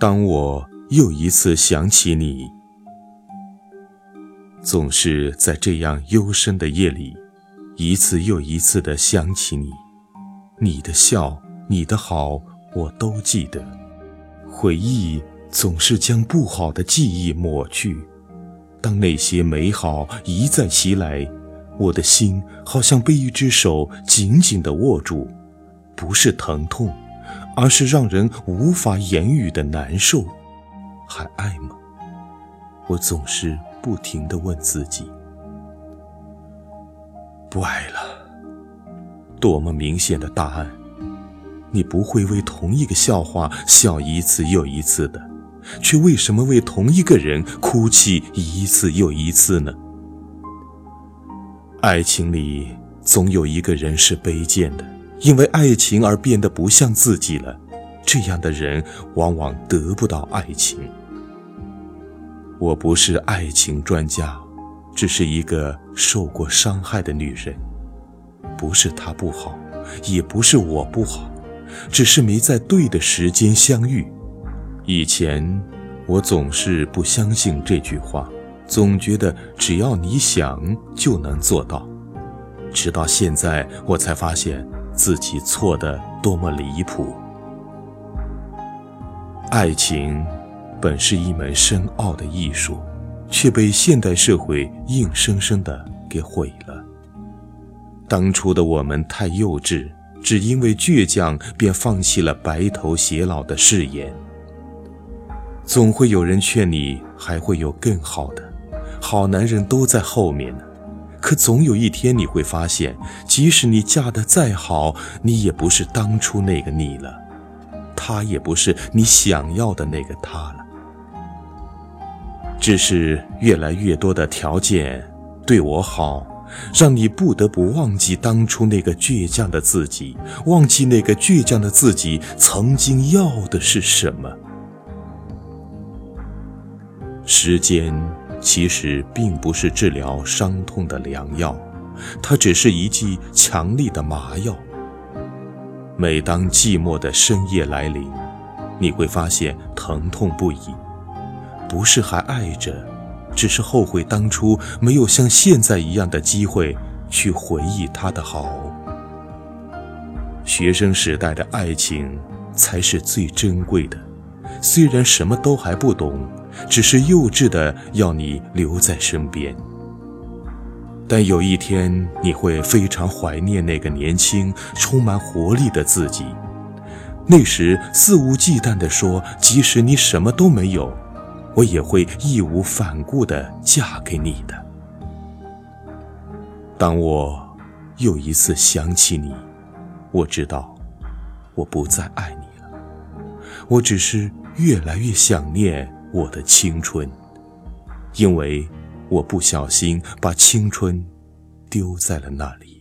当我又一次想起你，总是在这样幽深的夜里，一次又一次的想起你。你的笑，你的好，我都记得。回忆总是将不好的记忆抹去。当那些美好一再袭来，我的心好像被一只手紧紧地握住，不是疼痛，而是让人无法言语的难受。还爱吗？我总是不停地问自己。不爱了。多么明显的答案！你不会为同一个笑话笑一次又一次的。却为什么为同一个人哭泣一次又一次呢？爱情里总有一个人是卑贱的，因为爱情而变得不像自己了。这样的人往往得不到爱情。我不是爱情专家，只是一个受过伤害的女人。不是他不好，也不是我不好，只是没在对的时间相遇。以前，我总是不相信这句话，总觉得只要你想就能做到。直到现在，我才发现自己错的多么离谱。爱情本是一门深奥的艺术，却被现代社会硬生生的给毁了。当初的我们太幼稚，只因为倔强，便放弃了白头偕老的誓言。总会有人劝你，还会有更好的，好男人都在后面呢。可总有一天你会发现，即使你嫁得再好，你也不是当初那个你了，他也不是你想要的那个他了。只是越来越多的条件对我好，让你不得不忘记当初那个倔强的自己，忘记那个倔强的自己曾经要的是什么。时间其实并不是治疗伤痛的良药，它只是一剂强力的麻药。每当寂寞的深夜来临，你会发现疼痛不已，不是还爱着，只是后悔当初没有像现在一样的机会去回忆他的好。学生时代的爱情才是最珍贵的，虽然什么都还不懂。只是幼稚的要你留在身边，但有一天你会非常怀念那个年轻、充满活力的自己。那时肆无忌惮地说：“即使你什么都没有，我也会义无反顾地嫁给你的。”当我又一次想起你，我知道我不再爱你了，我只是越来越想念。我的青春，因为我不小心把青春丢在了那里。